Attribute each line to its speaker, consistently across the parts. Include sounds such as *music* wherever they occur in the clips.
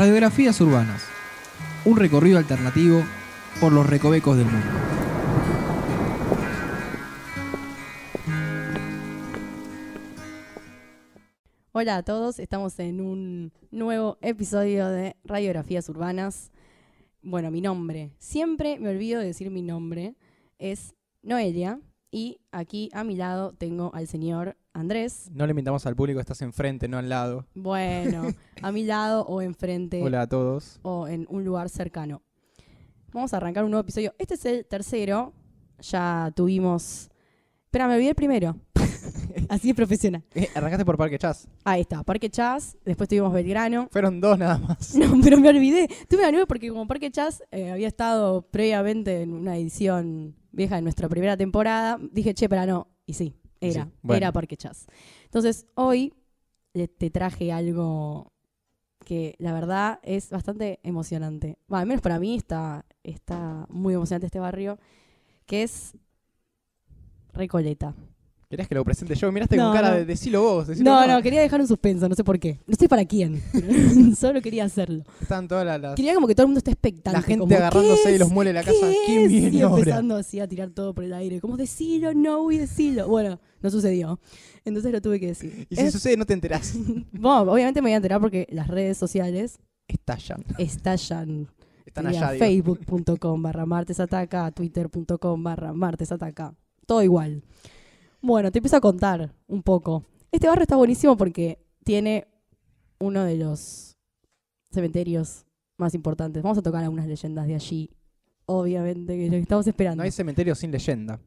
Speaker 1: Radiografías urbanas. Un recorrido alternativo por los recovecos del mundo.
Speaker 2: Hola a todos, estamos en un nuevo episodio de Radiografías Urbanas. Bueno, mi nombre, siempre me olvido de decir mi nombre, es Noelia y aquí a mi lado tengo al señor Andrés.
Speaker 3: No le mintamos al público, estás enfrente, no al lado.
Speaker 2: Bueno, *laughs* a mi lado o enfrente
Speaker 3: Hola a todos.
Speaker 2: o en un lugar cercano. Vamos a arrancar un nuevo episodio. Este es el tercero. Ya tuvimos. Espera, me olvidé el primero. *laughs* Así es profesional.
Speaker 3: Eh, arrancaste por Parque Chas.
Speaker 2: Ahí está, Parque Chas. Después tuvimos Belgrano.
Speaker 3: Fueron dos nada más. *laughs*
Speaker 2: No, pero me olvidé. Tuve una nube porque como Parque Chas eh, había estado previamente en una edición vieja de nuestra primera temporada, dije, che, pero no. Y sí, era,
Speaker 3: Sí, bueno.
Speaker 2: era Parque Chas. Entonces, hoy le- te traje algo que la verdad es bastante emocionante. Bueno, al menos para mí está, está muy emocionante este barrio, que es Recoleta.
Speaker 3: ¿Querías que lo presente yo? Miraste
Speaker 2: No,
Speaker 3: con cara de decilo vos. decilo
Speaker 2: No, no, quería dejar un suspenso, no sé por qué. No sé para quién, *laughs* solo quería hacerlo.
Speaker 3: Están todas las... las-
Speaker 2: Quería como que todo el mundo esté expectante.
Speaker 3: La gente
Speaker 2: como,
Speaker 3: agarrándose
Speaker 2: ¿qué
Speaker 3: de los de la casa.
Speaker 2: ¿Qué
Speaker 3: ¿Quién
Speaker 2: es?
Speaker 3: viene
Speaker 2: y
Speaker 3: ahora?
Speaker 2: empezando así a tirar todo por el aire. Como decilo, no, y decilo. Bueno, no sucedió. Entonces lo tuve que decir.
Speaker 3: Y si
Speaker 2: Es-
Speaker 3: sucede, no te enterás. *laughs*
Speaker 2: bueno, obviamente me voy a enterar porque las redes sociales
Speaker 3: Estallan.
Speaker 2: estallan.
Speaker 3: Están allá.
Speaker 2: Facebook.com barra martesataca, Twitter.com barra martesataca. Todo igual. Bueno, te empiezo a contar un poco. Este barrio está buenísimo porque tiene uno de los cementerios más importantes. Vamos a tocar algunas leyendas de allí. Obviamente, que lo que estamos esperando.
Speaker 3: No hay cementerio sin leyenda.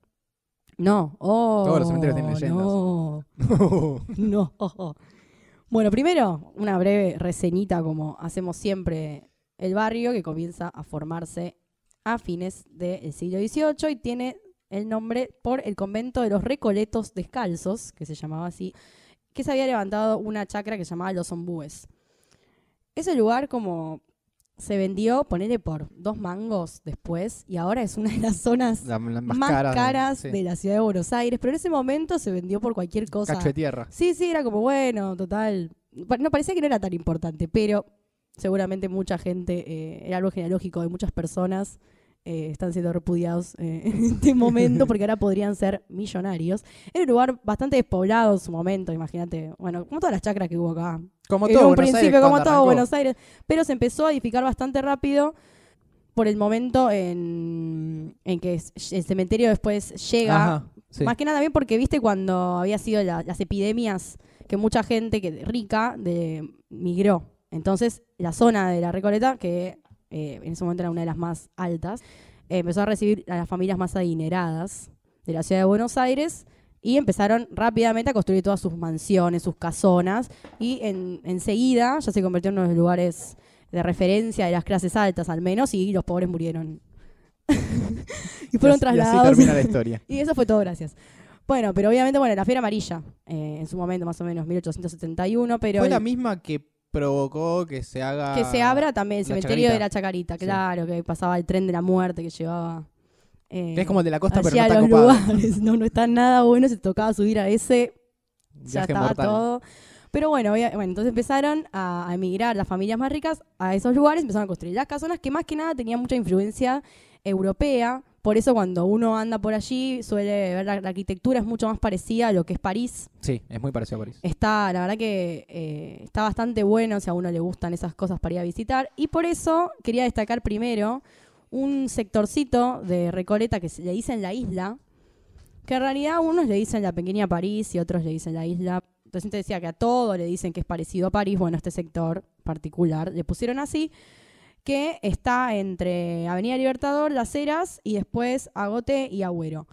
Speaker 2: No, oh,
Speaker 3: Todos los cementerios tienen leyendas.
Speaker 2: No, *laughs* no. Bueno, primero, una breve reseñita como hacemos siempre el barrio que comienza a formarse a fines del siglo XVIII y tiene el nombre por el convento de los Recoletos Descalzos, que se llamaba así, que se había levantado una chacra que se llamaba Los Ombúes. Ese lugar como se vendió, ponele por dos mangos después, y ahora es una de las zonas
Speaker 3: La- la-
Speaker 2: más,
Speaker 3: más, caras.
Speaker 2: caras
Speaker 3: sí.
Speaker 2: de la ciudad de Buenos Aires, pero en ese momento se vendió por cualquier cosa.
Speaker 3: Cacho de tierra.
Speaker 2: Sí, sí, era como bueno, total. No parecía que no era tan importante, pero seguramente mucha gente, eh, era algo genealógico de muchas personas, eh, están siendo repudiados eh, *laughs* en este momento porque ahora podrían ser millonarios. Era un lugar bastante despoblado en su momento, imagínate, bueno, como todas las chacras que hubo acá.
Speaker 3: Como
Speaker 2: en
Speaker 3: todo
Speaker 2: un
Speaker 3: Buenos
Speaker 2: principio,
Speaker 3: Aires,
Speaker 2: como todo
Speaker 3: arrancó.
Speaker 2: Buenos Aires, pero se empezó a edificar bastante rápido por el momento en, en que el cementerio después llega
Speaker 3: Ajá, sí.
Speaker 2: más que nada bien porque viste cuando había sido la- las epidemias que mucha gente que rica de, migró. Entonces la zona de la Recoleta, que eh, en ese momento era una de las más altas, eh, empezó a recibir a las familias más adineradas de la ciudad de Buenos Aires y empezaron rápidamente a construir todas sus mansiones, sus casonas y en, enseguida ya se convirtió en uno de los lugares de referencia de las clases altas al menos y los pobres murieron. *laughs* y fueron
Speaker 3: Y así-
Speaker 2: trasladados.
Speaker 3: Y así termina la historia. *laughs*
Speaker 2: Y eso fue todo, gracias. Bueno, pero obviamente, bueno, la Fiera Amarilla, eh, en su momento más o menos, 1871, pero
Speaker 3: Fue
Speaker 2: el-
Speaker 3: la misma que provocó que se haga...
Speaker 2: que se abra también el cementerio de la Chacarita,
Speaker 3: Sí.
Speaker 2: claro, que pasaba el tren de la muerte que llevaba... eh,
Speaker 3: es como el de la costa, pero no está
Speaker 2: los lugares. *laughs* No, no está nada bueno, se tocaba subir a ese, ya estaba
Speaker 3: mortal.
Speaker 2: todo. Pero bueno, bueno, entonces empezaron a, a emigrar las familias más ricas a esos lugares, empezaron a construir las casonas que más que nada tenían mucha influencia europea. Por eso cuando uno anda por allí suele ver la, la arquitectura es mucho más parecida a lo que es París.
Speaker 3: Sí, es muy parecido a París.
Speaker 2: Está, la verdad que eh, está bastante bueno si a uno le gustan esas cosas para ir a visitar. Y por eso quería destacar primero un sectorcito de Recoleta que se le dicen la isla, que en realidad unos le dicen la pequeña París y otros le dicen la isla. Entonces te decía que a todo le dicen que es parecido a París. Bueno, este sector particular le pusieron así, que está entre Avenida Libertador, Las Heras y después Agote y Agüero.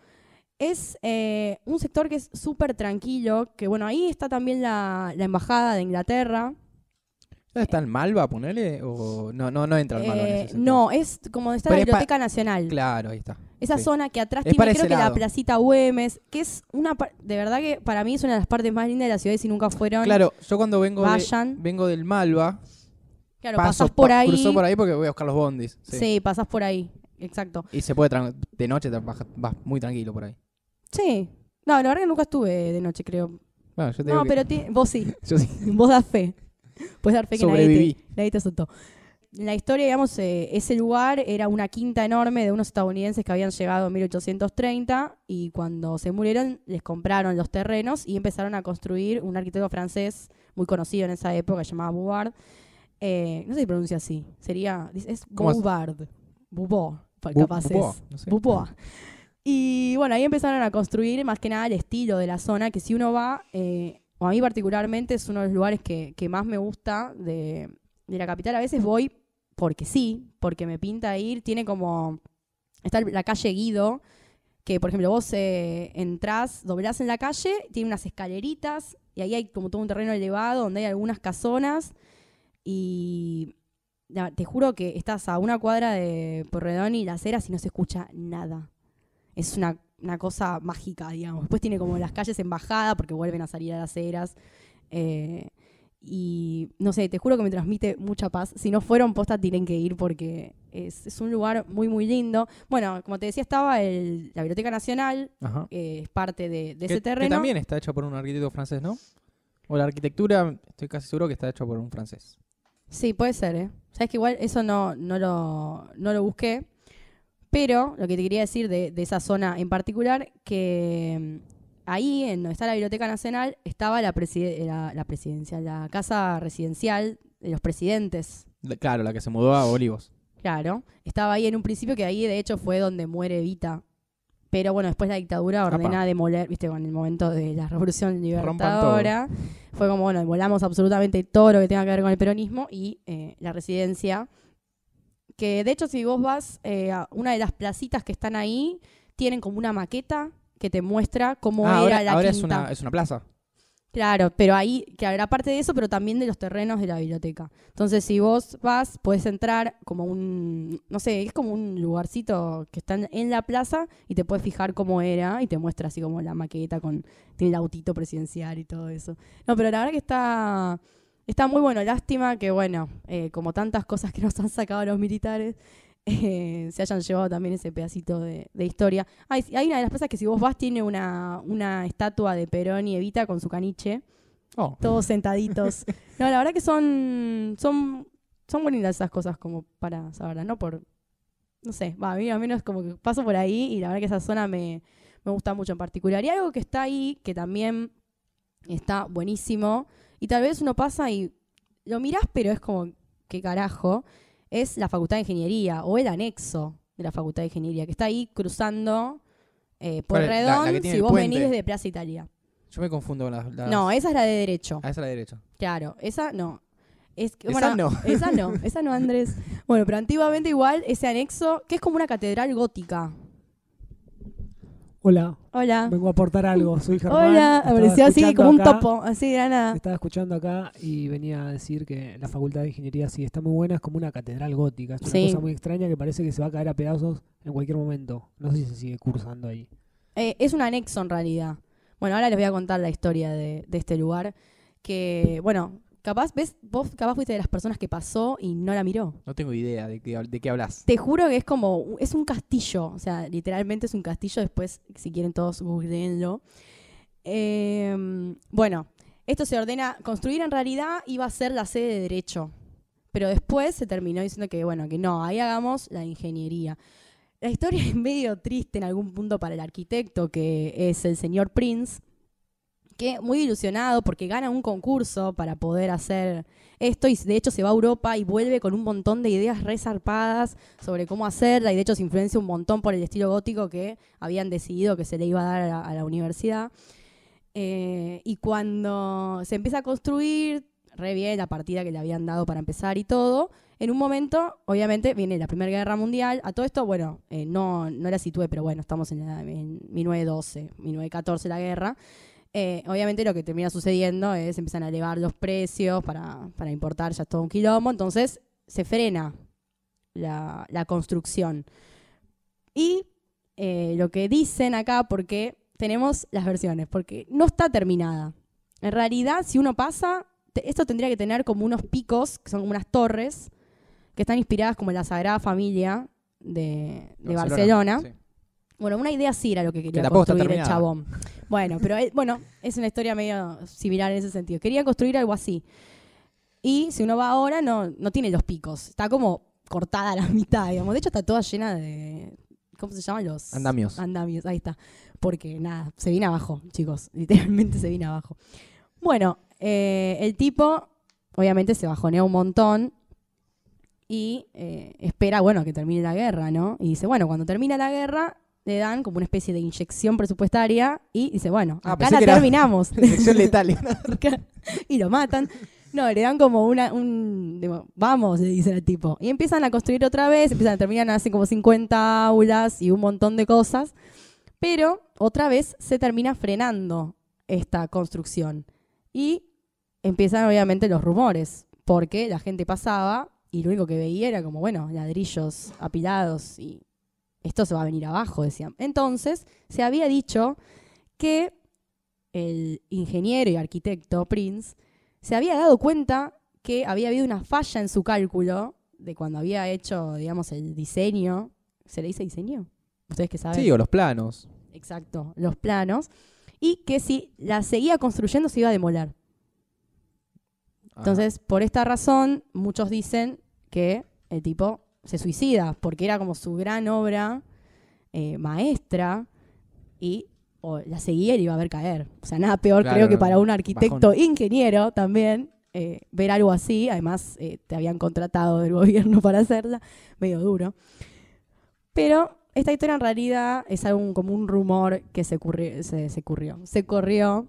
Speaker 2: Es eh, un sector que es súper tranquilo, que bueno, ahí está también la, la Embajada de Inglaterra.
Speaker 3: ¿Dónde está el Malva, ponele? ¿O no, no, no entra el Malva en
Speaker 2: Eh,
Speaker 3: ese sector?
Speaker 2: no, es como está
Speaker 3: Pero
Speaker 2: la Biblioteca Nacional.
Speaker 3: Claro, ahí está.
Speaker 2: Esa
Speaker 3: sí.
Speaker 2: zona que atrás
Speaker 3: Es
Speaker 2: tiene creo que la placita Güemes, que es una de verdad que para mí es una de las partes más lindas de la ciudad y si nunca fueron,
Speaker 3: Claro, yo cuando vengo, de, vengo del Malva,
Speaker 2: Claro,
Speaker 3: paso,
Speaker 2: pasás por
Speaker 3: pa-
Speaker 2: ahí.
Speaker 3: cruzo por ahí porque voy a buscar los bondis.
Speaker 2: Sí.
Speaker 3: Sí.
Speaker 2: pasás por ahí. Exacto.
Speaker 3: Y se puede, de noche vas, vas muy tranquilo por ahí.
Speaker 2: Sí. No, la verdad que nunca estuve de noche, creo.
Speaker 3: Bueno, yo te
Speaker 2: No,
Speaker 3: que-
Speaker 2: pero ti- vos sí. *laughs*
Speaker 3: yo sí. *laughs*
Speaker 2: vos das fe. *laughs* Puedes dar fe que nadie
Speaker 3: Sobreviví.
Speaker 2: te, nadie te. En la historia, digamos, eh, ese lugar era una quinta enorme de unos estadounidenses que habían llegado en 1830 y cuando se murieron les compraron los terrenos y empezaron a construir un arquitecto francés muy conocido en esa época, llamado Bouvard. Eh, no sé si pronuncia así, sería, es. Bouvard,
Speaker 3: Bu-
Speaker 2: capaz es.
Speaker 3: no sé.
Speaker 2: Y bueno, ahí empezaron a construir más que nada el estilo de la zona, que si uno va, eh, o a mí particularmente es uno de los lugares que, que más me gusta de, de la capital. A veces voy porque sí, porque me pinta ir. Tiene como, está la calle Guido, que por ejemplo vos eh, entrás, doblás en la calle, tiene unas escaleritas y ahí hay como todo un terreno elevado donde hay algunas casonas y te juro que estás a una cuadra de Porredón y las Heras y no se escucha nada. Es una, una cosa mágica, digamos. Después tiene como las calles en bajada porque vuelven a salir a las Heras. eh, y no sé, te juro que me transmite mucha paz. Si no fueron postas, tienen que ir porque es, es un lugar muy, muy lindo. Bueno, como te decía, estaba el- la Biblioteca Nacional, es parte de, de
Speaker 3: Que-
Speaker 2: ese
Speaker 3: que
Speaker 2: terreno.
Speaker 3: también está hecho por un arquitecto francés, ¿no? O la arquitectura, estoy casi seguro que está hecho por un francés.
Speaker 2: Sí, puede ser, ¿eh? Sabes que igual eso no, no, lo, no lo busqué. Pero lo que te quería decir de, de esa zona en particular, que mm, ahí, en donde está la Biblioteca Nacional, estaba la, preside- la, la presidencia, la casa residencial de los presidentes.
Speaker 3: La- Claro, la que se mudó a Olivos.
Speaker 2: Claro. Estaba ahí en un principio, que ahí de hecho fue donde muere Evita. Pero bueno, después la dictadura ordena
Speaker 3: Apa.
Speaker 2: demoler, viste, con el momento de la revolución libertadora. Fue como, bueno, volamos absolutamente todo lo que tenga que ver con el peronismo y eh, la residencia. Que de hecho, si vos vas eh, a una de las placitas que están ahí, tienen como una maqueta que te muestra cómo
Speaker 3: Ah,
Speaker 2: era
Speaker 3: ahora
Speaker 2: la
Speaker 3: ahora es, una, es una plaza.
Speaker 2: Claro, pero ahí, que habrá parte de eso, pero también de los terrenos de la biblioteca. Entonces, si vos vas, puedes entrar como un, no sé, es como un lugarcito que está en- en la plaza y te puedes fijar cómo era y te muestra así como la maqueta con, tiene el autito presidencial y todo eso. No, pero la verdad que está, está muy bueno. Lástima que, bueno, eh, como tantas cosas que nos han sacado los militares, eh, se hayan llevado también ese pedacito de, de historia. Hay, hay una de las plazas que si vos vas tiene una, una estatua de Perón y Evita con su caniche,
Speaker 3: Oh,
Speaker 2: todos sentaditos. *laughs* No, la verdad que son, son, son lindas esas cosas como para saberlas, ¿no? Por, no sé, va, a mí al menos como que paso por ahí y la verdad que esa zona me, me gusta mucho en particular. Y algo que está ahí, que también está buenísimo, y tal vez uno pasa y lo mirás, pero es como, ¿qué carajo? Es la Facultad de Ingeniería o el anexo de la Facultad de Ingeniería, que está ahí cruzando eh, por Redón
Speaker 3: que tiene
Speaker 2: si
Speaker 3: el
Speaker 2: vos
Speaker 3: puente.
Speaker 2: venís desde Plaza Italia.
Speaker 3: yo me confundo con las. las-
Speaker 2: No, esa es la de derecho.
Speaker 3: Ah, esa es la derecha.
Speaker 2: Claro, esa no. Es, que-
Speaker 3: Esa
Speaker 2: bueno,
Speaker 3: no. *laughs*
Speaker 2: Esa no, esa no, Andrés. Bueno, pero antiguamente igual ese anexo, que es como una catedral gótica.
Speaker 4: Hola,
Speaker 2: Hola.
Speaker 4: vengo a aportar algo. Soy Germán.
Speaker 2: Hola. Apareció así como un
Speaker 4: acá,
Speaker 2: topo, así de la nada.
Speaker 4: Estaba escuchando acá y venía a decir que la Facultad de Ingeniería sí está muy buena, es como una catedral gótica. Es una
Speaker 2: Sí.
Speaker 4: cosa muy extraña que parece que se va a caer a pedazos en cualquier momento. No sé si se sigue cursando ahí.
Speaker 2: Eh, es un anexo en realidad. Bueno, ahora les voy a contar la historia de, de este lugar. Que, bueno, capaz, ¿ves? Vos capaz fuiste de las personas que pasó y no la miró.
Speaker 3: No tengo idea de qué, de qué hablas.
Speaker 2: Te juro que es como, es un castillo, o sea, literalmente es un castillo, después, si quieren todos, googleenlo. Eh, bueno, esto se ordena, construir en realidad iba a ser la sede de Derecho, pero después se terminó diciendo que, bueno, que no, ahí hagamos la ingeniería. La historia *laughs* es medio triste en algún punto para el arquitecto, que es el señor Prince, muy ilusionado porque gana un concurso para poder hacer esto y de hecho se va a Europa y vuelve con un montón de ideas resarpadas sobre cómo hacerla y de hecho se influencia un montón por el estilo gótico que habían decidido que se le iba a dar a la universidad. Eh, y cuando se empieza a construir, re bien la partida que le habían dado para empezar y todo, en un momento, obviamente, viene la Primera Guerra Mundial. A todo esto, bueno, eh, no, no la situé, pero bueno, estamos en, la- en 1912, 1914 la guerra. Eh, obviamente lo que termina sucediendo es empiezan a elevar los precios para, para importar, ya es todo un quilombo, entonces se frena la, la construcción. Y eh, lo que dicen acá, porque tenemos las versiones, porque no está terminada. En realidad, si uno pasa, te- esto tendría que tener como unos picos, que son como unas torres, que están inspiradas como en la Sagrada Familia de, de Barcelona.
Speaker 3: Sí.
Speaker 2: Bueno, una idea sí era lo que quería
Speaker 3: está
Speaker 2: construir el chabón. Bueno, pero él- bueno, es una historia medio similar en ese sentido. Quería construir algo así. Y si uno va ahora, no, no tiene los picos. Está como cortada a *laughs* la mitad, digamos. De hecho, está toda llena de. ¿Cómo se llaman los?
Speaker 3: Andamios.
Speaker 2: Andamios, ahí está. Porque nada, se viene abajo, chicos. *laughs* Literalmente se viene abajo. Bueno, eh, el tipo, obviamente, se bajonea un montón y eh, espera, bueno, que termine la guerra, ¿no? Y dice, bueno, cuando termina la guerra, le dan como una especie de inyección presupuestaria y dice, bueno,
Speaker 3: Ah,
Speaker 2: acá la terminamos. *laughs*
Speaker 3: Inyección letal. *laughs*
Speaker 2: y lo matan. No, le dan como una, un, digo, vamos, le dicen al tipo. Y empiezan a construir otra vez, empiezan a terminar, hacen como 50 aulas y un montón de cosas. Pero otra vez se termina frenando esta construcción. Y empiezan obviamente los rumores, porque la gente pasaba y lo único que veía era como, bueno, ladrillos apilados y esto se va a venir abajo, decían. Entonces, se había dicho que el ingeniero y arquitecto Prince se había dado cuenta que había habido una falla en su cálculo de cuando había hecho, digamos, el diseño. ¿Se le dice diseño? Ustedes que saben.
Speaker 3: Sí, o los planos.
Speaker 2: Exacto, los planos. Y que si la seguía construyendo se iba a demoler.
Speaker 3: Ah.
Speaker 2: Entonces, por esta razón, muchos dicen que el tipo se suicida, porque era como su gran obra eh, maestra y la seguía y le iba a ver caer. O sea, nada peor
Speaker 3: Claro,
Speaker 2: creo que para un arquitecto
Speaker 3: bajón.
Speaker 2: ingeniero también eh, ver algo así. Además, eh, te habían contratado del *laughs* gobierno para hacerla, medio duro. Pero esta historia en realidad es algo como un rumor que se, ocurri- se, se ocurrió. Se corrió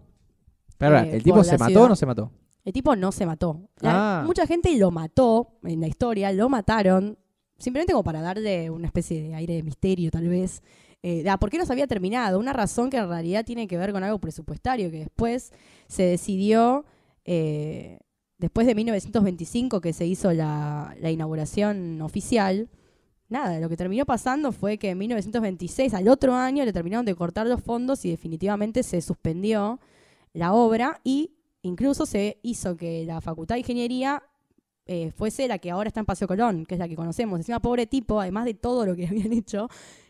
Speaker 3: Pero ahora, ¿el tipo se mató
Speaker 2: ciudad.
Speaker 3: o no se mató?
Speaker 2: el tipo no se mató. La-
Speaker 3: Ah.
Speaker 2: Mucha gente lo mató en la historia, lo mataron, simplemente como para darle una especie de aire de misterio, tal vez. Eh, ah, ¿Por qué no se había terminado? Una razón que en realidad tiene que ver con algo presupuestario, que después se decidió, eh, después de 1925 que se hizo la, la inauguración oficial, nada, lo que terminó pasando fue que en 1926, al otro año, le terminaron de cortar los fondos y definitivamente se suspendió la obra y incluso se hizo que la Facultad de Ingeniería eh, fuese la que ahora está en Paseo Colón, que es la que conocemos. Encima, pobre tipo, además de todo lo que *laughs* habían hecho,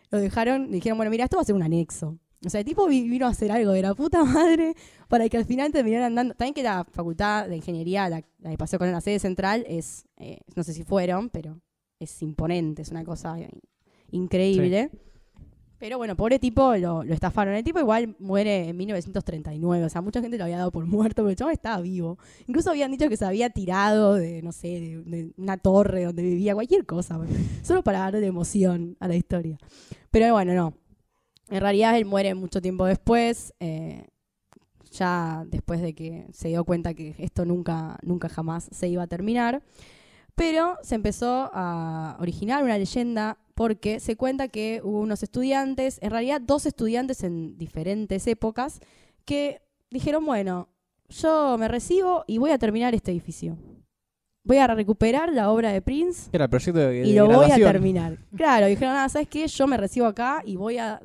Speaker 2: lo dejaron, dijeron, bueno, mira, esto va a ser un anexo. O sea, el tipo vi- vino a hacer algo de la puta *laughs* madre para que al final terminaran dando. También que la Facultad de Ingeniería, la, la de Paseo Colón, la sede central, es, eh, no sé si fueron, pero es imponente, es una cosa increíble. Pero bueno, pobre tipo, lo, lo estafaron. El tipo igual muere en 1939. O sea, mucha gente lo había dado por muerto, pero el chaval estaba vivo. Incluso habían dicho que se había tirado de, no sé, de, una torre donde vivía, cualquier cosa. Solo para darle emoción a la historia. Pero bueno, no. En realidad él muere mucho tiempo después. eh, ya después de que se dio cuenta que esto nunca, nunca jamás se iba a terminar. Pero se empezó a originar una leyenda porque se cuenta que hubo unos estudiantes, en realidad dos estudiantes en diferentes épocas, que dijeron, bueno, yo me recibo y voy a terminar este edificio. Voy a recuperar la obra de Prince
Speaker 3: Era el proyecto de,
Speaker 2: y
Speaker 3: de
Speaker 2: lo voy a terminar. Claro, dijeron, ah, ¿sabes qué? Yo me recibo acá y voy a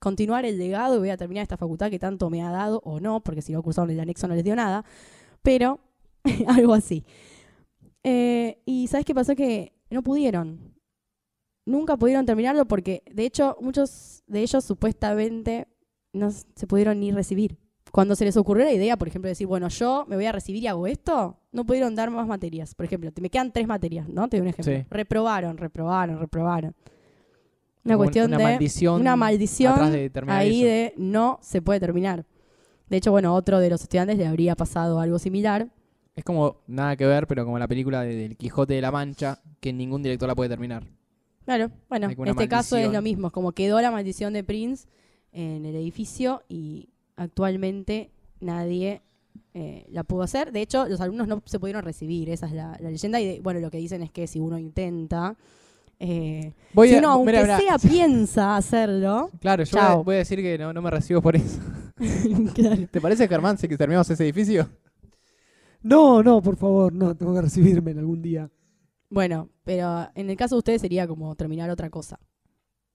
Speaker 2: continuar el legado y voy a terminar esta facultad que tanto me ha dado, o no, porque si no cursaron el anexo no les dio nada, pero *laughs* algo así. Eh, y ¿sabes qué pasó? Que no pudieron. Nunca pudieron terminarlo porque, de hecho, muchos de ellos supuestamente no se pudieron ni recibir. Cuando se les ocurrió la idea, por ejemplo, de decir, bueno, yo me voy a recibir y hago esto, no pudieron dar más materias. Por ejemplo, te- me quedan tres materias, ¿no? Te doy un ejemplo.
Speaker 3: Sí.
Speaker 2: Reprobaron, reprobaron, reprobaron. Una
Speaker 3: Como
Speaker 2: cuestión
Speaker 3: una
Speaker 2: de
Speaker 3: maldición
Speaker 2: una maldición
Speaker 3: atrás de terminar
Speaker 2: ahí
Speaker 3: eso.
Speaker 2: de no se puede terminar. De hecho, bueno, otro de los estudiantes le habría pasado algo similar.
Speaker 3: Es como nada que ver, pero como la película de- del Quijote de la Mancha, que ningún director la puede terminar.
Speaker 2: Claro, bueno, en este caso es
Speaker 3: maldición.
Speaker 2: lo mismo, es como quedó la maldición de Prince en el edificio y actualmente nadie eh, la pudo hacer. De hecho, los alumnos no se pudieron recibir, esa es la, la leyenda. Y de- bueno, lo que dicen es que si uno intenta, eh,
Speaker 3: Voy
Speaker 2: si
Speaker 3: a-
Speaker 2: uno aunque sea piensa hacerlo,
Speaker 3: Claro, yo voy a,
Speaker 2: Chao.
Speaker 3: voy a decir que no, no me recibo por eso. *laughs*
Speaker 2: claro.
Speaker 3: ¿Te parece, Germán, si que terminamos ese edificio?
Speaker 4: No, no, por favor, no, tengo que recibirme en algún día.
Speaker 2: Bueno, pero en el caso de ustedes sería como terminar otra cosa.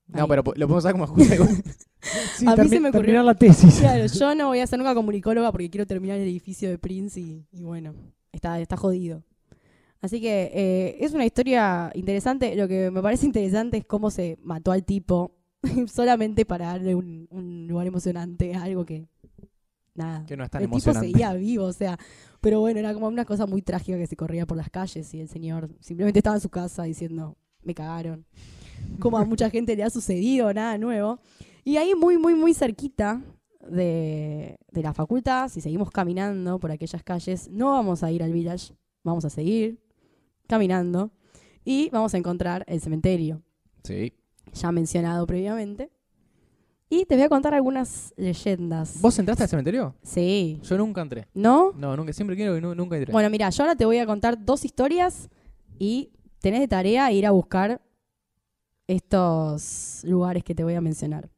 Speaker 3: No,
Speaker 2: Ahí.
Speaker 3: pero po- lo podemos usar como excusa. igual. *laughs*
Speaker 4: Sí,
Speaker 2: A mí
Speaker 4: termi-
Speaker 2: se me ocurrió-
Speaker 4: terminar la tesis.
Speaker 2: Claro, yo no voy a ser nunca comunicóloga porque quiero terminar el edificio de Prince y, y bueno, está, está jodido. Así que eh, es una historia interesante. Lo que me parece interesante es cómo se mató al tipo *laughs* solamente para darle un, un lugar emocionante a algo que nada.
Speaker 3: Que no es tan
Speaker 2: el tipo
Speaker 3: emocionante.
Speaker 2: seguía vivo, o sea. Pero bueno, era como una cosa muy trágica que se corría por las calles y el señor simplemente estaba en su casa diciendo, me cagaron. Como a mucha gente le ha sucedido, nada nuevo. Y ahí muy, muy, muy cerquita de, de la facultad, si seguimos caminando por aquellas calles, no vamos a ir al village, vamos a seguir caminando y vamos a encontrar el cementerio,
Speaker 3: Sí.
Speaker 2: ya mencionado previamente. Y te voy a contar algunas leyendas.
Speaker 3: ¿Vos entraste al cementerio?
Speaker 2: Sí.
Speaker 3: Yo nunca entré.
Speaker 2: ¿No?
Speaker 3: No, nunca, siempre quiero y nu- nunca entré.
Speaker 2: Bueno, mira, yo ahora te voy a contar dos historias y tenés de tarea ir a buscar estos lugares que te voy a mencionar.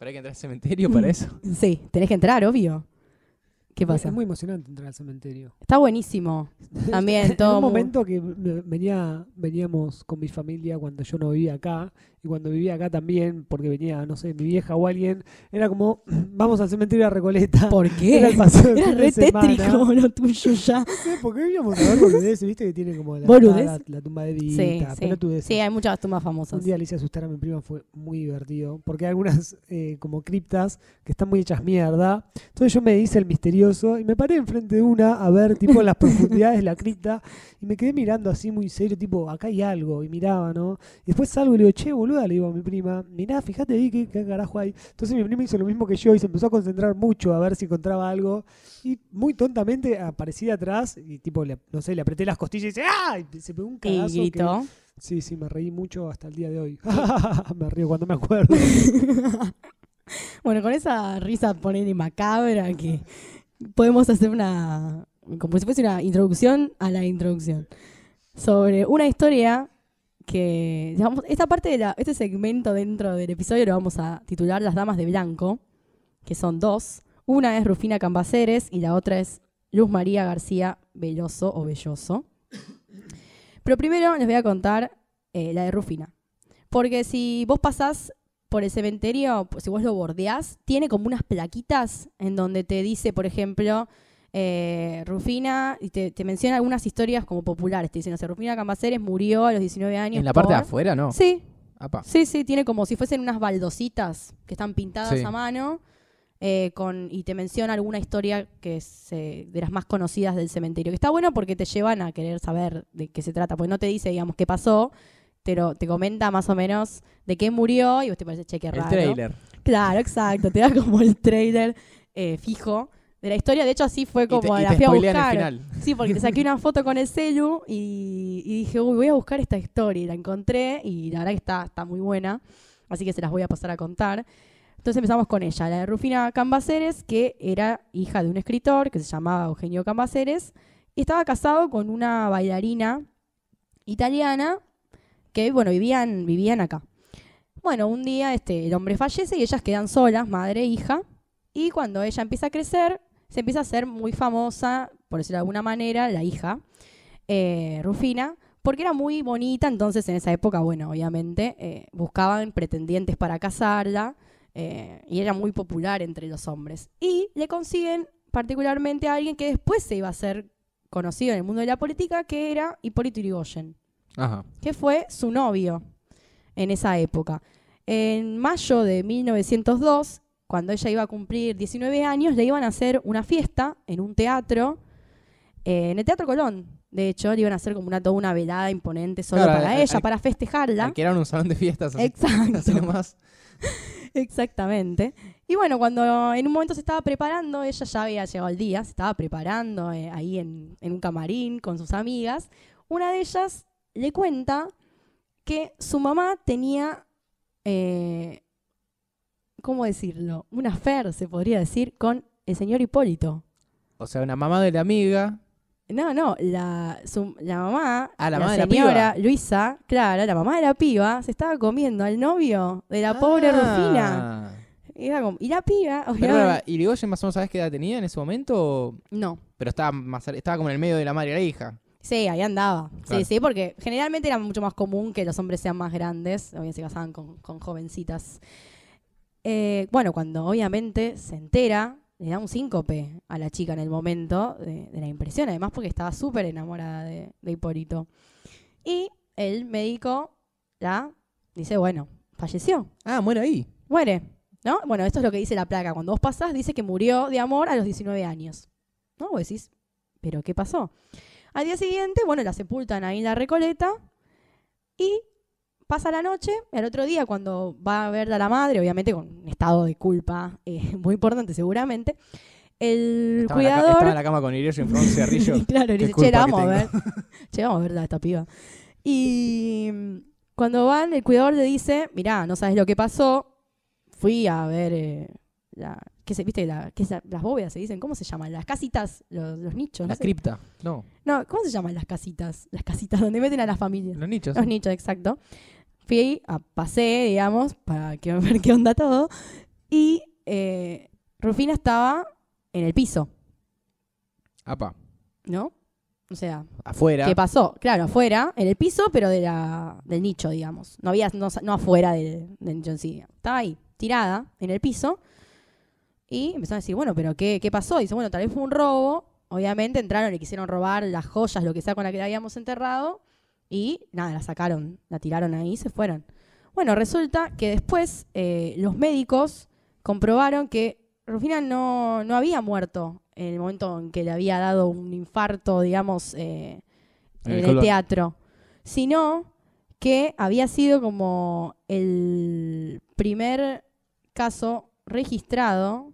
Speaker 3: Hay que entrar al cementerio para eso. *laughs*
Speaker 2: Sí, tenés que entrar, obvio. ¿Qué pasa?
Speaker 4: Es muy emocionante entrar al cementerio.
Speaker 2: Está buenísimo. *laughs* También
Speaker 4: en
Speaker 2: todo
Speaker 4: un
Speaker 2: muy-
Speaker 4: momento que venía, veníamos con mi familia cuando yo no vivía acá, y cuando vivía acá también, porque venía, no sé, mi vieja o alguien, era como, *clears throat* vamos al cementerio de Recoleta.
Speaker 2: ¿Por qué? *laughs*
Speaker 4: Era el paseo
Speaker 2: Era re tétrico *laughs* lo tuyo ya.
Speaker 4: No sé, porque íbamos a ver boludeces, viste que tiene como la,
Speaker 2: ¿Boludez?
Speaker 4: la, la tumba de
Speaker 2: Sí,
Speaker 4: Vita,
Speaker 2: sí.
Speaker 4: pelotudeces.
Speaker 2: Sí, hay muchas tumbas famosas.
Speaker 4: Un día le hice asustar a mi prima, fue muy divertido, porque hay algunas eh, como criptas que están muy hechas mierda. Entonces yo me hice el y me paré enfrente de una a ver tipo las profundidades de la cripta y me quedé mirando así muy serio, tipo, acá hay algo, y miraba, ¿no? Y después salgo y le digo, che, boluda, le digo a mi prima, mirá, fíjate ahí qué, qué carajo hay. Entonces mi prima hizo lo mismo que yo y se empezó a concentrar mucho a ver si encontraba algo y muy tontamente aparecí de atrás y tipo, le- no sé, le apreté las costillas y dice, ¡ah! Y se pegó un
Speaker 2: Y
Speaker 4: cagazo que-. Sí, sí, me reí mucho hasta el día de hoy. *laughs* me río cuando me acuerdo. *laughs*
Speaker 2: Bueno, con esa risa ponele macabra que podemos hacer una. como si fuese una introducción a la introducción. Sobre una historia que. digamos, esta parte de la. Este segmento dentro del episodio lo vamos a titular Las Damas de Blanco, que son dos. Una es Rufina Cambaceres y la otra es Luz María García Belloso o Belloso. Pero primero les voy a contar eh, la de Rufina. Porque si vos pasás por el cementerio, pues, si vos lo bordeás, tiene como unas plaquitas en donde te dice, por ejemplo, eh, Rufina, y te, te menciona algunas historias como populares. Te dicen, no sé, Rufina Cambaceres murió a los 19 años.
Speaker 3: ¿En la parte de
Speaker 2: por-".
Speaker 3: afuera no?
Speaker 2: Sí,
Speaker 3: Apa.
Speaker 2: sí, sí, tiene como si fuesen unas baldositas que están pintadas
Speaker 3: Sí.
Speaker 2: a mano. eh, con, y te menciona alguna historia que es eh, de las más conocidas del cementerio. Que está bueno porque te llevan a querer saber de qué se trata. Porque no te dice, digamos, qué pasó, pero te comenta más o menos de qué murió y vos te parece, che, qué
Speaker 3: El
Speaker 2: raro.
Speaker 3: trailer.
Speaker 2: Claro, exacto. Te da como el trailer eh, fijo de la historia. De hecho, así fue
Speaker 3: Y te,
Speaker 2: como
Speaker 3: y
Speaker 2: la
Speaker 3: te
Speaker 2: fui a
Speaker 3: el
Speaker 2: buscar.
Speaker 3: final.
Speaker 2: Sí, porque le saqué una foto con el celu y, y dije, uy, voy a buscar esta historia. Y la encontré y la verdad que está, está muy buena. Así que se las voy a pasar a contar. Entonces empezamos con ella, la de Rufina Cambaceres, que era hija de un escritor que se llamaba Eugenio Cambaceres y estaba casado con una bailarina italiana que, bueno, vivían, vivían acá. Bueno, un día este, el hombre fallece y ellas quedan solas, madre e hija. Y cuando ella empieza a crecer, se empieza a ser muy famosa, por decirlo de alguna manera, la hija, eh, Rufina, porque era muy bonita. Entonces, en esa época, bueno, obviamente, eh, buscaban pretendientes para casarla eh, y era muy popular entre los hombres. Y le consiguen particularmente a alguien que después se iba a ser conocido en el mundo de la política, que era Hipólito Yrigoyen
Speaker 3: Ajá.
Speaker 2: que fue su novio en esa época. En mayo de 1902, cuando ella iba a cumplir 19 años, le iban a hacer una fiesta en un teatro, eh, en el Teatro Colón. De hecho, le iban a hacer como una, toda una velada imponente solo
Speaker 3: Claro,
Speaker 2: para ella, para festejarla.
Speaker 3: Alquilaron un salón de fiestas. así-
Speaker 2: Exacto. *laughs*
Speaker 3: así nomás. *laughs*
Speaker 2: Exactamente. Y bueno, cuando en un momento se estaba preparando, ella ya había llegado el día, se estaba preparando eh, ahí en, en un camarín con sus amigas. Una de ellas le cuenta que su mamá tenía, eh, ¿cómo decirlo? Una affair, se podría decir, con el señor Hipólito.
Speaker 3: O sea, una mamá de la amiga.
Speaker 2: No, no, la, su- la mamá,
Speaker 3: Ah, la mamá de la
Speaker 2: señora Luisa, claro, la mamá de la piba, se estaba comiendo al novio de la pobre
Speaker 3: Ah.
Speaker 2: Rufina. Era como- y la piba,
Speaker 3: Pero,
Speaker 2: obviamente-
Speaker 3: ¿Y Irigoyen más o menos sabes qué edad tenía en ese momento?
Speaker 2: No.
Speaker 3: Pero estaba, más, estaba como en el medio de la madre y la hija.
Speaker 2: Sí, ahí andaba.
Speaker 3: Claro.
Speaker 2: Sí, sí, porque generalmente era mucho más común que los hombres sean más grandes. Obviamente se casaban con, con jovencitas. Eh, bueno, cuando obviamente se entera, le da un síncope a la chica en el momento de, de la impresión. Además, porque estaba súper enamorada de, de Hipólito. Y el médico la dice, bueno, falleció.
Speaker 3: Ah, muere ahí.
Speaker 2: Muere. ¿No? Bueno, esto es lo que dice la placa. Cuando vos pasás, dice que murió de amor a los 19 años. ¿No? Vos decís, ¿pero qué pasó? Al día siguiente, bueno, la sepultan ahí en la Recoleta y pasa la noche. El otro día, cuando va a ver a la madre, obviamente con un estado de culpa eh, *laughs* muy importante seguramente, el
Speaker 3: Estaba, en la,
Speaker 2: cuidador...
Speaker 3: estaba en la cama con Iris y un *laughs* cigarrillo.
Speaker 2: claro,
Speaker 3: culpa
Speaker 2: che, vamos a ver.
Speaker 3: tengo". *laughs*
Speaker 2: che, vamos a verla esta piba. Y cuando van, el cuidador le dice, mirá, no sabes lo que pasó. Fui a ver, eh, la, ¿qué se, viste? La, ¿qué es la- las bóvedas se dicen, ¿cómo se llaman? Las casitas, los, los nichos.
Speaker 3: La
Speaker 2: no, sé.
Speaker 3: cripta. No,
Speaker 2: no, ¿cómo se llaman las casitas? Las casitas donde meten a las familias.
Speaker 3: los nichos.
Speaker 2: Los nichos, exacto. Fui, a, pasé, digamos, para que, *laughs* ver qué onda todo. Y eh, Rufina estaba en el piso,
Speaker 3: Apa,
Speaker 2: ¿no? O sea,
Speaker 3: afuera.
Speaker 2: ¿Qué pasó? Claro, afuera, en el piso, pero de la, del nicho, digamos. No había, no, no afuera del, del nicho en sí. Estaba ahí, tirada, en el piso. Y empezaron a decir, bueno, pero ¿qué, qué pasó? dice, bueno, tal vez fue un robo. Obviamente entraron, le quisieron robar las joyas, lo que sea con la que la habíamos enterrado. Y nada, la sacaron, la tiraron ahí y se fueron. Bueno, resulta que después eh, los médicos comprobaron que Rufina no, no había muerto en el momento en que le había dado un infarto, digamos, eh,
Speaker 3: En el
Speaker 2: teatro, sino que había sido como el primer caso registrado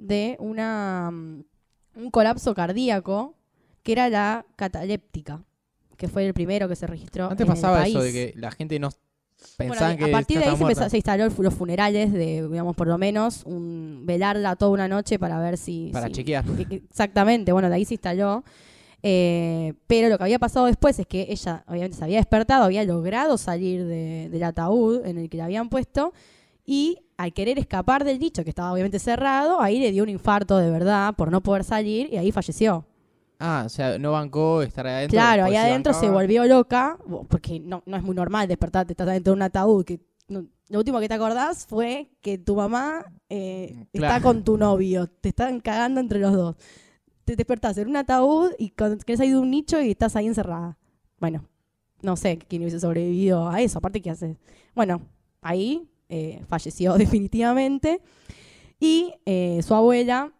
Speaker 2: de una mm, un colapso cardíaco que era la cataléptica, que fue el primero que se registró
Speaker 3: Antes
Speaker 2: en el
Speaker 3: pasaba eso de que la gente no
Speaker 2: Bueno,
Speaker 3: pensaba que
Speaker 2: a partir de ahí se, empezó- se instaló los funerales de, digamos, por lo menos, un, velarla toda una noche para ver si...
Speaker 3: Para
Speaker 2: si-
Speaker 3: chequear.
Speaker 2: que- que- Exactamente, bueno, de ahí se instaló. Eh, pero lo que había pasado después es que ella, obviamente, se había despertado, había logrado salir de- del ataúd en el que la habían puesto y al querer escapar del nicho, que estaba obviamente cerrado, ahí le dio un infarto de verdad por no poder salir y ahí falleció.
Speaker 3: Ah, o sea, no bancó estar ahí adentro.
Speaker 2: Claro, ahí adentro se volvió loca, porque no, no es muy normal despertarte, estás dentro de un ataúd. que no- Lo último que te acordás fue que tu mamá eh, está con tu novio, te están cagando entre los dos. Te despertás en un ataúd y querés salir de un nicho y estás ahí encerrada. Bueno, no sé quién hubiese sobrevivido a eso, aparte qué haces. Bueno, ahí eh, falleció *laughs* definitivamente. Y eh, su abuela,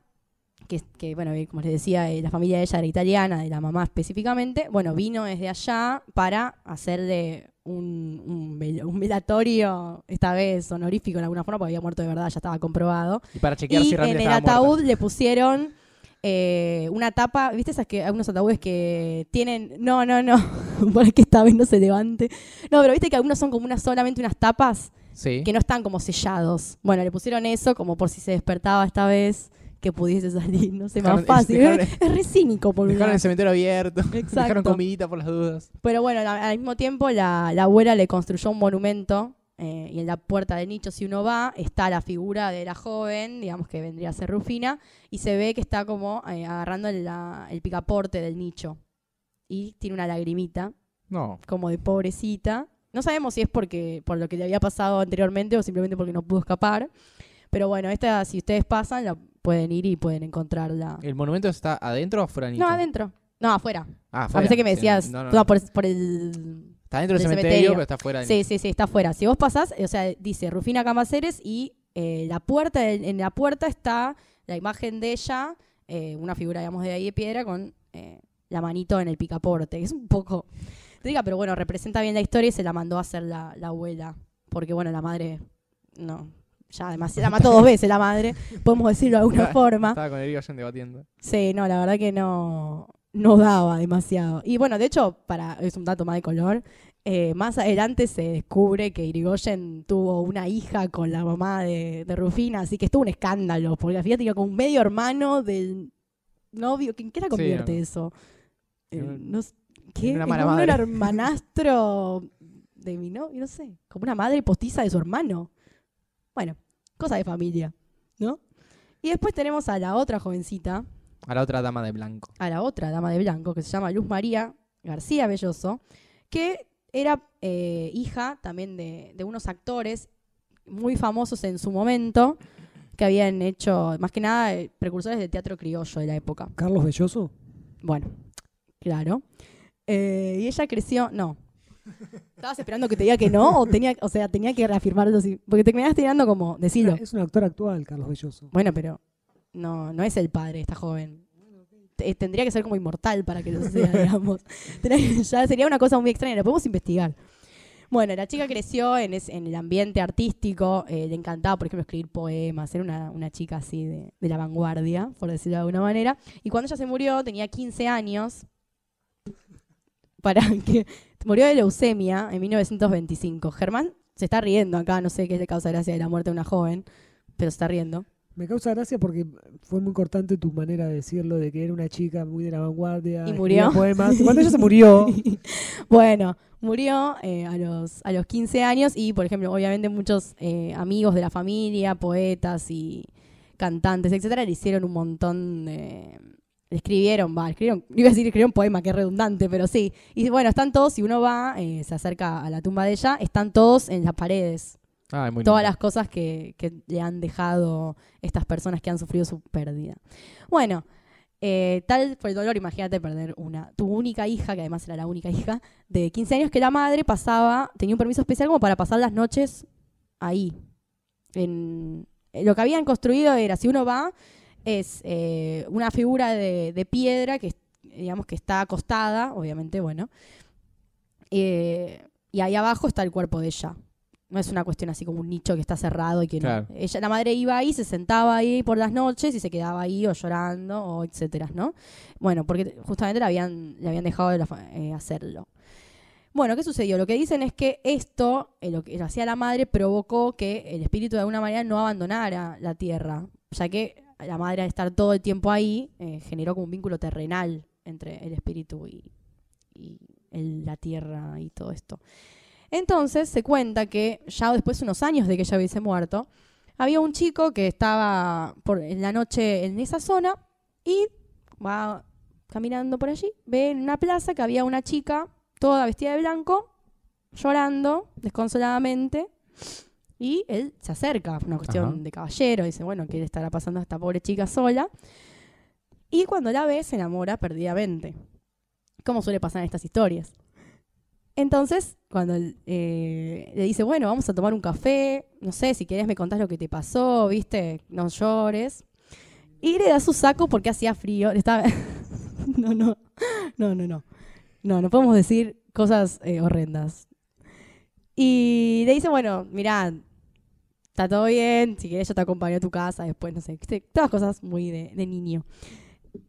Speaker 2: que, que, bueno, como les decía, eh, la familia de ella era italiana, de la mamá específicamente, bueno, vino desde allá para hacerle un, un, vel- un velatorio, esta vez honorífico en alguna forma, porque había muerto de verdad, ya estaba comprobado.
Speaker 3: Y para chequear
Speaker 2: Y
Speaker 3: si
Speaker 2: en
Speaker 3: realmente
Speaker 2: el
Speaker 3: estaba muerta.
Speaker 2: ataúd le pusieron eh, una tapa, ¿viste esas que algunos ataúdes que tienen, no, no, no, *laughs* para que esta vez no se levante. No, pero viste que algunos son como una, solamente unas tapas
Speaker 3: Sí.
Speaker 2: que no están como sellados. Bueno, le pusieron eso como por si se despertaba esta vez que pudiese salir, no sé, más
Speaker 3: Dejaron-
Speaker 2: fácil. *laughs*
Speaker 3: dejaron-
Speaker 2: es, es re cínico por
Speaker 3: Dejaron el cementerio abierto. *laughs* Dejaron
Speaker 2: Exacto.
Speaker 3: comidita por las dudas.
Speaker 2: Pero bueno, la- al mismo tiempo la, la abuela le construyó un monumento eh, y en la puerta del nicho, si uno va, está la figura de la joven, digamos que vendría a ser Rufina, y se ve que está como eh, agarrando el, la- el picaporte del nicho. Y tiene una lagrimita,
Speaker 3: No.
Speaker 2: como de pobrecita. No sabemos si es porque por lo que le había pasado anteriormente o simplemente porque no pudo escapar. Pero bueno, esta, si ustedes pasan, la pueden ir y pueden encontrarla.
Speaker 3: ¿El monumento está adentro o fuera del nicho?
Speaker 2: No, adentro. No, afuera.
Speaker 3: Ah,
Speaker 2: A
Speaker 3: afuera.
Speaker 2: pensé que me
Speaker 3: Sí,
Speaker 2: decías,
Speaker 3: no, no,
Speaker 2: no,
Speaker 3: no.
Speaker 2: por, por el
Speaker 3: Está dentro del cementerio,
Speaker 2: cementerio.
Speaker 3: pero está fuera del
Speaker 2: Sí, sí, sí, está afuera. Si vos pasás, o sea, dice Rufina Camaceres y eh, la puerta, en la puerta está la imagen de ella, eh, una figura, digamos, de ahí de piedra con eh, la manito en el picaporte. Es un poco... Diga, pero bueno, representa bien la historia y se la mandó a hacer la, la abuela. Porque bueno, la madre, no, ya además se la mató dos veces la madre, podemos decirlo de alguna forma.
Speaker 3: Estaba con Irigoyen debatiendo.
Speaker 2: Sí, no, la verdad que no, no daba demasiado. Y bueno, de hecho, para es un dato más de color, eh, más adelante se descubre que Irigoyen tuvo una hija con la mamá de, de Rufina, así que esto un escándalo, porque al final tenía como un medio hermano del novio. ¿En qué la convierte
Speaker 3: no.
Speaker 2: eso? Eh,
Speaker 3: En-
Speaker 2: no s- ¿Qué?
Speaker 3: una
Speaker 2: un hermanastro de mi novio, no sé, como una madre postiza de su hermano. Bueno, cosa de familia, ¿no? Y después tenemos a la otra jovencita,
Speaker 3: A la otra dama de blanco.
Speaker 2: a la otra dama de blanco, que se llama Luz María García Belloso, que era eh, hija también de, de unos actores muy famosos en su momento, que habían hecho, más que nada, eh, precursores del teatro criollo de la época.
Speaker 4: Carlos Belloso.
Speaker 2: Bueno, claro. Eh, y ella creció, no, ¿Estabas esperando que te diga que no? O, tenía, o sea, tenía que reafirmarlo así. Porque te quedaste tirando como, decilo.
Speaker 4: Es un actor actual, Carlos Belloso.
Speaker 2: Bueno, pero no, no es el padre de esta joven. Te- Tendría que ser como inmortal para que lo sea, *laughs* digamos. Ya sería una cosa muy extraña, lo podemos investigar. Bueno, la chica creció en, es- en el ambiente artístico, eh, le encantaba, por ejemplo, escribir poemas, era una, una chica así de, de la vanguardia, por decirlo de alguna manera. Y cuando ella se murió, tenía 15 años, para *laughs* que murió de leucemia en 1925. Germán se está riendo acá, no sé qué es la causa gracia de la muerte de una joven, pero se está riendo.
Speaker 4: Me causa gracia porque fue muy cortante tu manera de decirlo, de que era una chica muy de la vanguardia.
Speaker 2: Y murió.
Speaker 4: Poemas. *laughs* Cuando ella se murió, *laughs*
Speaker 2: Bueno, murió eh, a, los, a los 15 años y, por ejemplo, obviamente muchos eh, amigos de la familia, poetas y cantantes, etcétera, le hicieron un montón de... Escribieron, va, escribieron, iba a decir escribieron poema, que es redundante, pero sí. Y bueno, están todos, si uno va, eh, se acerca a la tumba de ella, están todos en las paredes.
Speaker 3: Ah, muy
Speaker 2: todas
Speaker 3: lindo.
Speaker 2: las cosas que, que le han dejado estas personas que han sufrido su pérdida. Bueno, eh, tal fue el dolor, imagínate perder una, tu única hija, que además era la única hija, de 15 años, que la madre pasaba, tenía un permiso especial como para pasar las noches ahí. En, eh, lo que habían construido era, si uno va, es eh, una figura de, de piedra que, digamos, que está acostada, obviamente, bueno, eh, y ahí abajo está el cuerpo de ella. No es una cuestión así como un nicho que está cerrado y que no. Ella, la madre iba ahí, se sentaba ahí por las noches y se quedaba ahí o llorando o etcétera, ¿no? Bueno, porque justamente le habían, le habían dejado de la eh, hacerlo. Bueno, ¿qué sucedió? Lo que dicen es que esto, eh, lo que hacía la madre, provocó que el espíritu de alguna manera no abandonara la tierra, ya que la madre al estar todo el tiempo ahí eh, generó como un vínculo terrenal entre el espíritu y, y el- la tierra y todo esto. Entonces se cuenta que ya después de unos años de que ella hubiese muerto, había un chico que estaba en la noche en esa zona y va caminando por allí, ve en una plaza que había una chica toda vestida de blanco, llorando desconsoladamente, y él se acerca, una cuestión
Speaker 3: Ajá.
Speaker 2: de caballero, dice, bueno, ¿qué le estará pasando a esta pobre chica sola? Y cuando la ve, se enamora perdidamente, como suele pasar en estas historias. Entonces, cuando eh, le dice, bueno, vamos a tomar un café, no sé, si querés me contás lo que te pasó, viste, no llores. Y le da su saco porque hacía frío. Estaba... *laughs* no, no, no, no, no. No, no podemos decir cosas eh, horrendas. Y le dice, bueno, mirá, está todo bien, si querés yo te acompaño a tu casa, después, no sé, todas cosas muy de, niño.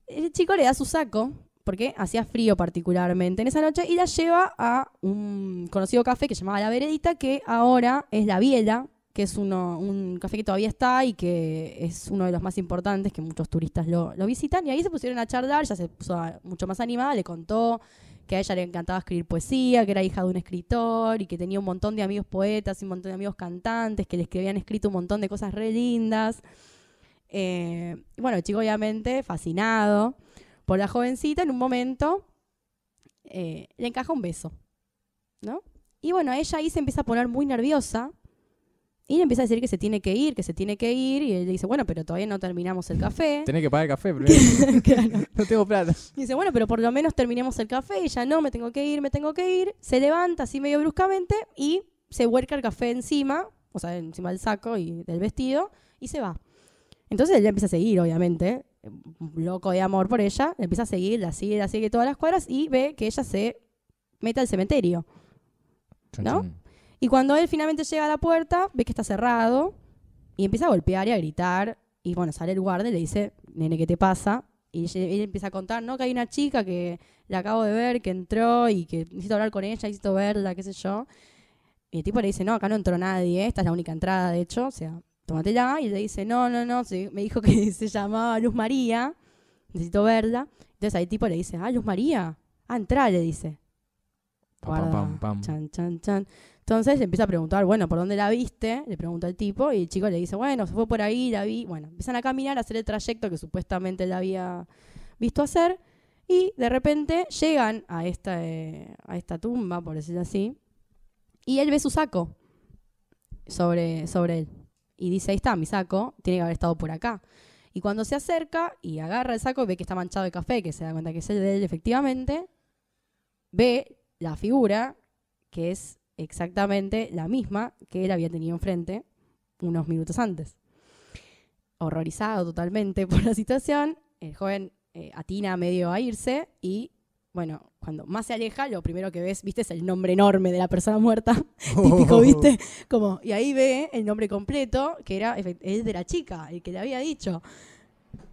Speaker 2: El chico le da su saco, porque hacía frío particularmente en esa noche, y la lleva a un conocido café que se llamaba La Veredita, que ahora es La Biela, que es uno, un café que todavía está y que es uno de los más importantes, que muchos turistas lo, lo visitan. Y ahí se pusieron a charlar, ya se puso mucho más animada, le contó que a ella le encantaba escribir poesía, que era hija de un escritor y que tenía un montón de amigos poetas y un montón de amigos cantantes que le que habían escrito un montón de cosas re lindas. Eh, bueno, el chico obviamente fascinado por la jovencita, en un momento eh, le encaja un beso, ¿no? Y bueno, ella ahí se empieza a poner muy nerviosa y le empieza a decir que se tiene que ir, que se tiene que ir, y él le dice, bueno, pero todavía no terminamos el café. *laughs*
Speaker 3: Tenés que pagar el café primero. *laughs*
Speaker 2: Claro. *laughs*
Speaker 3: no tengo plata.
Speaker 2: Y dice, bueno, pero por lo menos terminemos el café. Y ella, no, me tengo que ir, me tengo que ir. Se levanta así medio bruscamente y se vuelca el café encima, o sea, encima del saco y del vestido, y se va. Entonces él empieza a seguir, obviamente, loco de amor por ella, le empieza a seguir, la sigue, la sigue todas las cuadras y ve que ella se mete al cementerio. ¿No? Y cuando él finalmente llega a la puerta, ve que está cerrado y empieza a golpear y a gritar. Y bueno, sale el guardia y le dice, nene, ¿qué te pasa? Y él empieza a contar, ¿no? Que hay una chica que la acabo de ver, que entró y que necesito hablar con ella, necesito verla, qué sé yo. Y el tipo le dice, no, acá no entró nadie, esta es la única entrada, de hecho, o sea, tómatela. Y le dice, no, no, no, sí, me dijo *laughs* que se llamaba Luz María, necesito verla. Entonces ahí el tipo le dice, ah, Luz María, ah, entrá, le dice.
Speaker 3: Pam, pam,
Speaker 2: Guarda,
Speaker 3: pam, pam.
Speaker 2: Chan, chan, chan. Entonces empieza a preguntar, bueno, ¿por dónde la viste? Le pregunta el tipo y el chico le dice, bueno, se fue por ahí, la vi. Bueno, empiezan a caminar, a hacer el trayecto que supuestamente él había visto hacer y de repente llegan a esta, eh, a esta tumba, por decirlo así, y él ve su saco sobre, sobre él. Y dice, ahí está, mi saco, tiene que haber estado por acá. Y cuando se acerca y agarra el saco, ve que está manchado de café, que se da cuenta que es el de él efectivamente, ve la figura que es exactamente la misma que él había tenido enfrente unos minutos antes. Horrorizado totalmente *laughs* por la situación, el joven eh, atina medio a irse y, bueno, cuando más se aleja, lo primero que ves, viste, es el nombre enorme de la persona muerta, *laughs* típico, ¿viste? *laughs* Como, y ahí ve el nombre completo, que era el de la chica, el que le había dicho.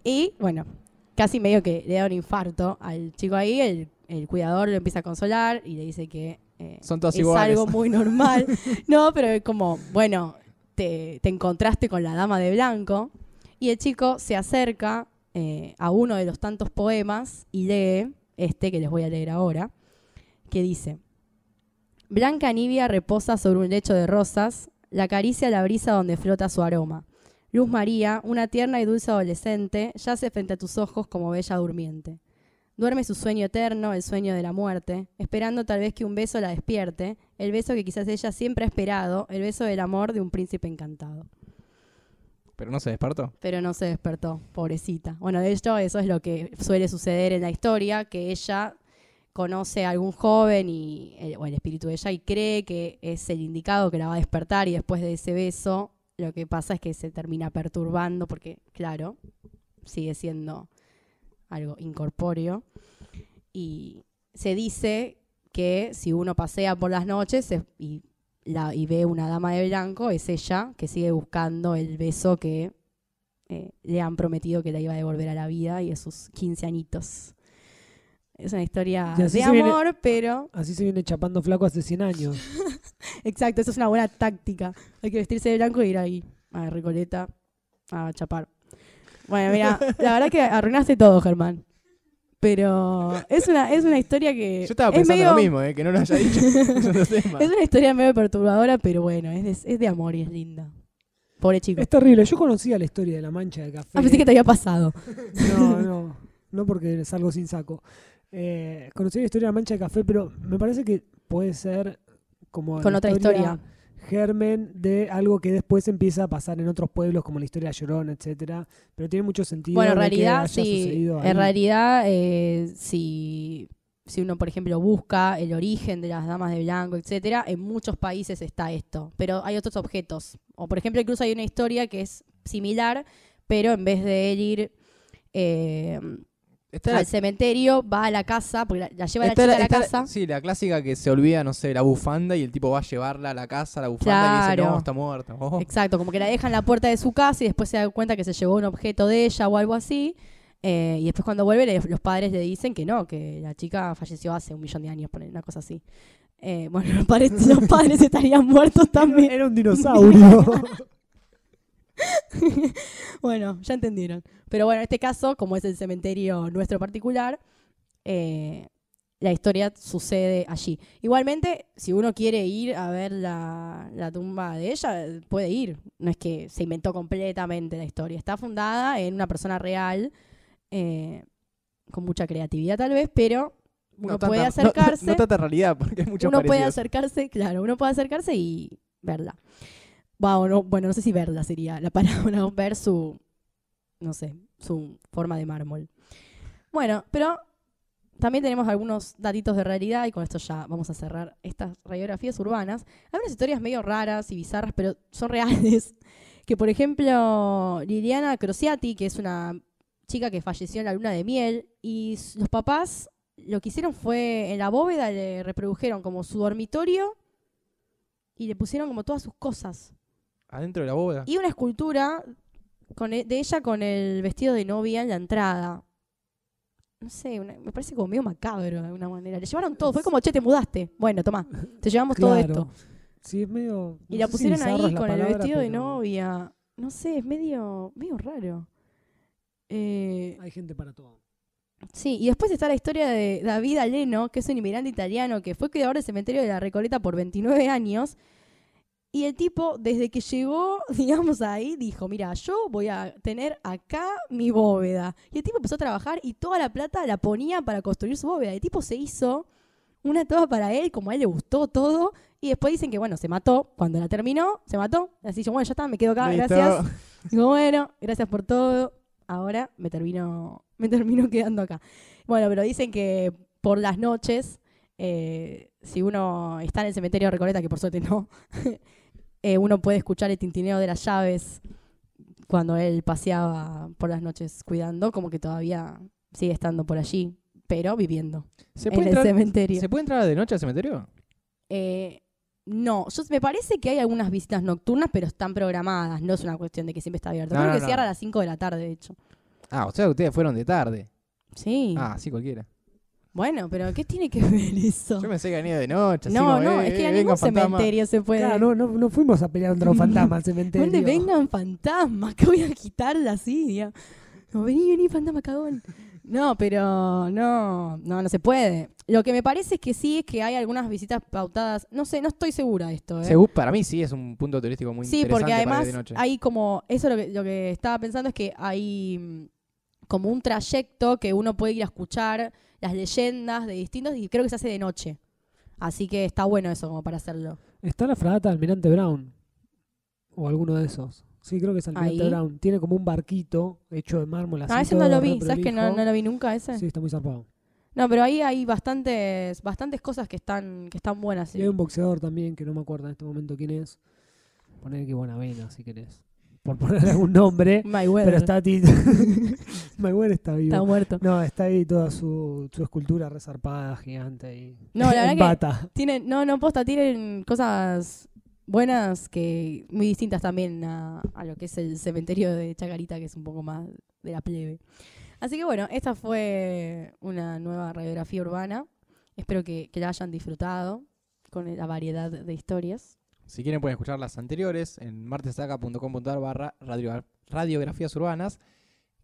Speaker 2: Y bueno, casi medio que le da un infarto al chico ahí, el, el cuidador lo empieza a consolar y le dice que eh,
Speaker 3: Son
Speaker 2: es
Speaker 3: iguales.
Speaker 2: algo muy *laughs* normal. no, pero es como, bueno, te, te encontraste con la dama de blanco y el chico se acerca eh, a uno de los tantos poemas y lee este que les voy a leer ahora, que dice, Blanca Nibia reposa sobre un lecho de rosas, la acaricia la brisa donde flota su aroma. Luz María, una tierna y dulce adolescente, yace frente a tus ojos como bella durmiente. Duerme su sueño eterno, el sueño de la muerte, esperando tal vez que un beso la despierte, el beso que quizás ella siempre ha esperado, el beso del amor de un príncipe encantado.
Speaker 3: Pero no se despertó.
Speaker 2: Pero no se despertó, pobrecita. Bueno, de hecho, eso es lo que suele suceder en la historia, que ella conoce a algún joven y el, o el espíritu de ella y cree que es el indicado que la va a despertar y después de ese beso lo que pasa es que se termina perturbando porque, claro, sigue siendo algo incorpóreo y se dice que si uno pasea por las noches y, la, y ve una dama de blanco, es ella que sigue buscando el beso que eh, le han prometido que la iba a devolver a la vida y a sus 15 añitos. Es una historia
Speaker 4: Y
Speaker 2: de
Speaker 4: viene-
Speaker 2: amor, pero...
Speaker 4: Así se viene chapando flaco hace 100 años. *laughs*
Speaker 2: Exacto, eso es una buena táctica. Hay que vestirse de blanco e ir ahí a Recoleta a chapar. Bueno, mira, la verdad que arruinaste todo, Germán. Pero es una, es una historia que.
Speaker 3: Yo estaba
Speaker 2: es
Speaker 3: pensando
Speaker 2: medio-
Speaker 3: lo mismo, eh, que no lo haya dicho. *laughs* Es.
Speaker 2: Es una historia medio perturbadora, pero bueno, es de, es de amor y es linda. Pobre chico.
Speaker 4: Es terrible. Yo conocía la historia de la mancha de café.
Speaker 2: Ah, pensé que te había pasado.
Speaker 4: No, no. No porque salgo sin saco. Eh, conocí la historia de la mancha de café, pero me parece que puede ser como
Speaker 2: Con otra historia.
Speaker 4: Germen de algo que después empieza a pasar en otros pueblos como la historia de Llorona, etcétera, pero tiene mucho sentido.
Speaker 2: Bueno, en realidad, sí. En realidad, eh, si, si uno, por ejemplo, busca el origen de las damas de blanco, etcétera, en muchos países está esto. Pero hay otros objetos. O, por ejemplo, incluso hay una historia que es similar, pero en vez de él ir eh,
Speaker 3: Está la-
Speaker 2: al cementerio, va a la casa, porque la, la lleva la chica
Speaker 3: la-
Speaker 2: a la casa.
Speaker 3: Sí, la clásica que se olvida, no sé, la bufanda y el tipo va a llevarla a la casa, la bufanda, y le dice,
Speaker 2: Claro.
Speaker 3: no, está muerta. Oh.
Speaker 2: Exacto, como que la deja en la puerta de su casa y después se da cuenta que se llevó un objeto de ella o algo así. eh, y después cuando vuelve le- los padres le dicen que no, que la chica falleció hace un millón de años, poner una cosa así. Eh, bueno, *laughs* los padres, los padres estarían muertos también.
Speaker 4: Era un dinosaurio. *laughs* *laughs*
Speaker 2: Bueno, ya entendieron. Pero bueno, en este caso, como es el cementerio nuestro particular, eh, la historia sucede allí. Igualmente, si uno quiere ir a ver la, la tumba de ella, puede ir. No es que se inventó completamente la historia. Está fundada en una persona real, eh, con mucha creatividad tal vez, pero uno
Speaker 3: No
Speaker 2: puede
Speaker 3: tanta- no-
Speaker 2: acercarse.
Speaker 3: No, tanta realidad, porque hay muchos
Speaker 2: uno puede
Speaker 3: parecidos.
Speaker 2: acercarse, claro, uno puede acercarse y verla. Wow, no- bueno, no sé si verla sería la *laughs* palabra, ver su, no sé, su forma de mármol. Bueno, pero también tenemos algunos datitos de realidad y con esto ya vamos a cerrar estas radiografías urbanas. Hay unas historias medio raras y bizarras, pero son reales. *laughs* Que por ejemplo, Liliana Crociati, que es una chica que falleció en la luna de miel, y los papás lo que hicieron fue en la bóveda le reprodujeron como su dormitorio y le pusieron como todas sus cosas.
Speaker 3: Adentro de la bóveda.
Speaker 2: Y una escultura con e- de ella con el vestido de novia en la entrada. No sé, una- me parece como medio macabro de alguna manera. Le llevaron todo, fue como, che, te mudaste. Bueno, tomá, te llevamos todo
Speaker 4: Claro.
Speaker 2: esto.
Speaker 4: Sí, es medio.
Speaker 2: Y
Speaker 4: no
Speaker 2: la
Speaker 4: sé si
Speaker 2: pusieron
Speaker 4: bizarro
Speaker 2: ahí
Speaker 4: es la
Speaker 2: con el
Speaker 4: palabra,
Speaker 2: vestido de
Speaker 4: pero
Speaker 2: novia. No sé, es medio, medio raro. Eh,
Speaker 4: Hay gente para todo.
Speaker 2: Sí, y después está la historia de David Aleno, que es un inmigrante italiano que fue cuidador del cementerio de la Recoleta por 29 años. Y el tipo, desde que llegó, *laughs* digamos, ahí, dijo, mira, yo voy a tener acá mi bóveda. Y el tipo empezó a trabajar y toda la plata la ponía para construir su bóveda. El tipo se hizo una toda para él, como a él le gustó todo. Y después dicen que, bueno, se mató. Cuando la terminó, se mató. Así yo, bueno, ya está, me quedo acá,
Speaker 3: Listo.
Speaker 2: gracias. Digo, bueno, gracias por todo. Ahora me termino, *laughs* me termino quedando acá. Bueno, pero dicen que por las noches eh, si uno está en el cementerio de Recoleta, que por suerte no, *laughs* eh, uno puede escuchar el tintineo de las llaves cuando él paseaba por las noches cuidando, como que todavía sigue estando por allí, pero viviendo
Speaker 3: ¿Se
Speaker 2: en
Speaker 3: puede,
Speaker 2: el
Speaker 3: entrar,
Speaker 2: cementerio.
Speaker 3: ¿Se puede entrar de noche al cementerio?
Speaker 2: Eh, no, yo, me parece que hay algunas visitas nocturnas, pero están programadas. No es una cuestión de que siempre está abierto.
Speaker 3: No,
Speaker 2: Creo
Speaker 3: no,
Speaker 2: que
Speaker 3: no.
Speaker 2: cierra a las 5 de la tarde, de hecho.
Speaker 3: Ah, o sea, ustedes fueron de tarde.
Speaker 2: Sí.
Speaker 3: Ah, sí, cualquiera.
Speaker 2: Bueno, pero ¿qué tiene que *laughs* ver eso?
Speaker 3: Yo pensé que venía de noche. así
Speaker 2: No,
Speaker 3: como,
Speaker 2: no,
Speaker 3: eh,
Speaker 2: es que
Speaker 3: eh,
Speaker 2: a ningún
Speaker 3: fantasma.
Speaker 2: cementerio se puede.
Speaker 4: Claro, no, no, no fuimos a pelear contra un *laughs* fantasma al cementerio.
Speaker 2: ¿Dónde vengan fantasmas? *laughs* Que voy a quitar la silla. No, vení, vení, fantasma cagón. No, pero no, no, no se puede. Lo que me parece es que sí, es que hay algunas visitas pautadas. No sé, no estoy segura de esto. ¿eh?
Speaker 3: Según- para mí sí es un punto turístico muy
Speaker 2: Sí,
Speaker 3: interesante
Speaker 2: porque
Speaker 3: para ir
Speaker 2: además
Speaker 3: de noche.
Speaker 2: hay como, eso lo que, lo que estaba pensando es que hay mm, como un trayecto que uno puede ir a escuchar las leyendas de distintos y creo que se hace de noche. Así que está bueno eso como para hacerlo.
Speaker 4: Está la fragata Almirante Brown. O alguno de esos. Sí, creo que es Almirante
Speaker 2: Ahí.
Speaker 4: Brown. Tiene como un barquito hecho de mármol así.
Speaker 2: ah, ese no lo vi, ¿sabes que no, no lo vi nunca ese?
Speaker 4: Sí, está muy zarpado.
Speaker 2: No, pero ahí hay bastantes, bastantes cosas que están, que están buenas.
Speaker 4: Y hay un boxeador también que no me acuerdo en este momento quién es. Poner que buena vena, si querés. Por poner algún nombre. *laughs* Pero está *laughs* Mayweather está vivo.
Speaker 2: Está muerto.
Speaker 4: No, está ahí toda su, su escultura resarpada, gigante. Y
Speaker 2: No, la *laughs* verdad
Speaker 4: en
Speaker 2: que-
Speaker 4: bata.
Speaker 2: Tienen, no, no, posta, tienen cosas buenas que muy distintas también a, a lo que es el cementerio de Chacarita, que es un poco más de la plebe. Así que bueno, esta fue una nueva radiografía urbana. Espero que, que la hayan disfrutado con la variedad de historias.
Speaker 3: Si quieren pueden escuchar las anteriores en martesaca.com.ar barra radio- radiografías urbanas,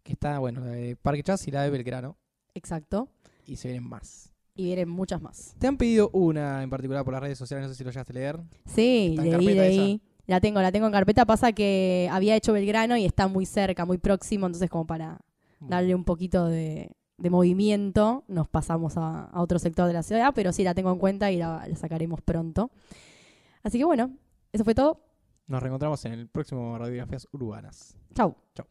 Speaker 3: que está, bueno, la de Parque Chas y la de Belgrano,
Speaker 2: Exacto.
Speaker 3: y se vienen más.
Speaker 2: Y vienen muchas más.
Speaker 3: Te han pedido una en particular por las redes sociales, no sé si lo llegaste a leer.
Speaker 2: Sí,
Speaker 3: ¿Está en
Speaker 2: leí,
Speaker 3: carpeta
Speaker 2: leí. La tengo, la tengo en carpeta. Pasa que había hecho Belgrano y está muy cerca, muy próximo, entonces como para darle un poquito de, de movimiento, nos pasamos a, a otro sector de la ciudad, pero sí la tengo en cuenta y la, la sacaremos pronto. Así que bueno, eso fue todo.
Speaker 3: Nos reencontramos en el próximo Radiografías Urbanas.
Speaker 2: Chau.
Speaker 3: Chau.